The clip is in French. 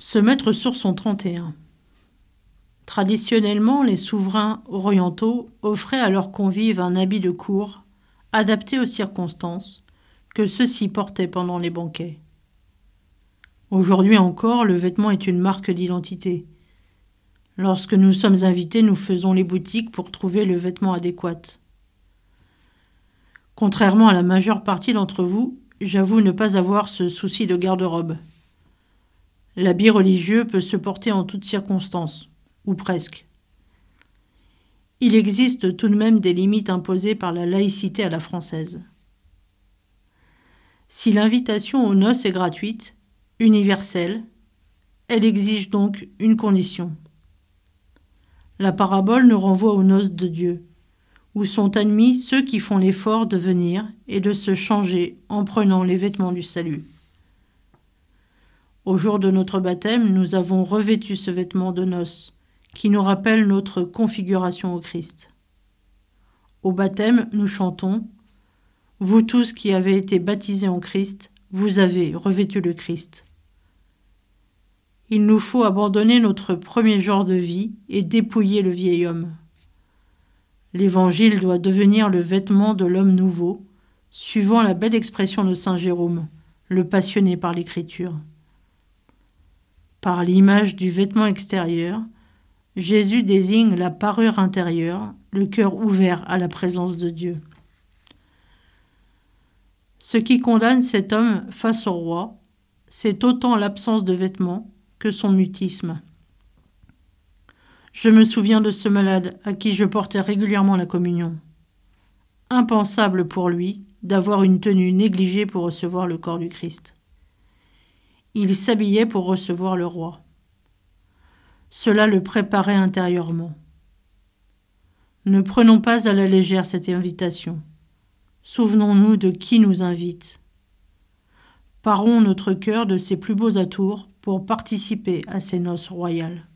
Se mettre sur son 31. Traditionnellement, les souverains orientaux offraient à leurs convives un habit de cour, adapté aux circonstances, que ceux-ci portaient pendant les banquets. Aujourd'hui encore, le vêtement est une marque d'identité. Lorsque nous sommes invités, nous faisons les boutiques pour trouver le vêtement adéquat. Contrairement à la majeure partie d'entre vous, j'avoue ne pas avoir ce souci de garde-robe. L'habit religieux peut se porter en toutes circonstances, ou presque. Il existe tout de même des limites imposées par la laïcité à la française. Si l'invitation aux noces est gratuite, universelle, elle exige donc une condition. La parabole nous renvoie aux noces de Dieu, où sont admis ceux qui font l'effort de venir et de se changer en prenant les vêtements du salut. Au jour de notre baptême, nous avons revêtu ce vêtement de noces, qui nous rappelle notre configuration au Christ. Au baptême, nous chantons Vous tous qui avez été baptisés en Christ, vous avez revêtu le Christ. Il nous faut abandonner notre premier genre de vie et dépouiller le vieil homme. L'Évangile doit devenir le vêtement de l'homme nouveau, suivant la belle expression de Saint Jérôme, le passionné par l'Écriture. Par l'image du vêtement extérieur, Jésus désigne la parure intérieure, le cœur ouvert à la présence de Dieu. Ce qui condamne cet homme face au roi, c'est autant l'absence de vêtements que son mutisme. Je me souviens de ce malade à qui je portais régulièrement la communion. Impensable pour lui d'avoir une tenue négligée pour recevoir le corps du Christ. Il s'habillait pour recevoir le roi. Cela le préparait intérieurement. Ne prenons pas à la légère cette invitation. Souvenons-nous de qui nous invite. Parons notre cœur de ses plus beaux atours pour participer à ces noces royales.